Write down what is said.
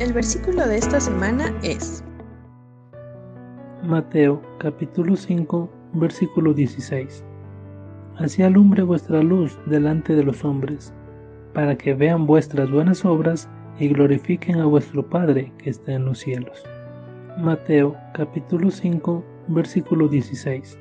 El versículo de esta semana es Mateo capítulo 5 versículo 16. Así alumbre vuestra luz delante de los hombres, para que vean vuestras buenas obras y glorifiquen a vuestro Padre que está en los cielos. Mateo capítulo 5 versículo 16.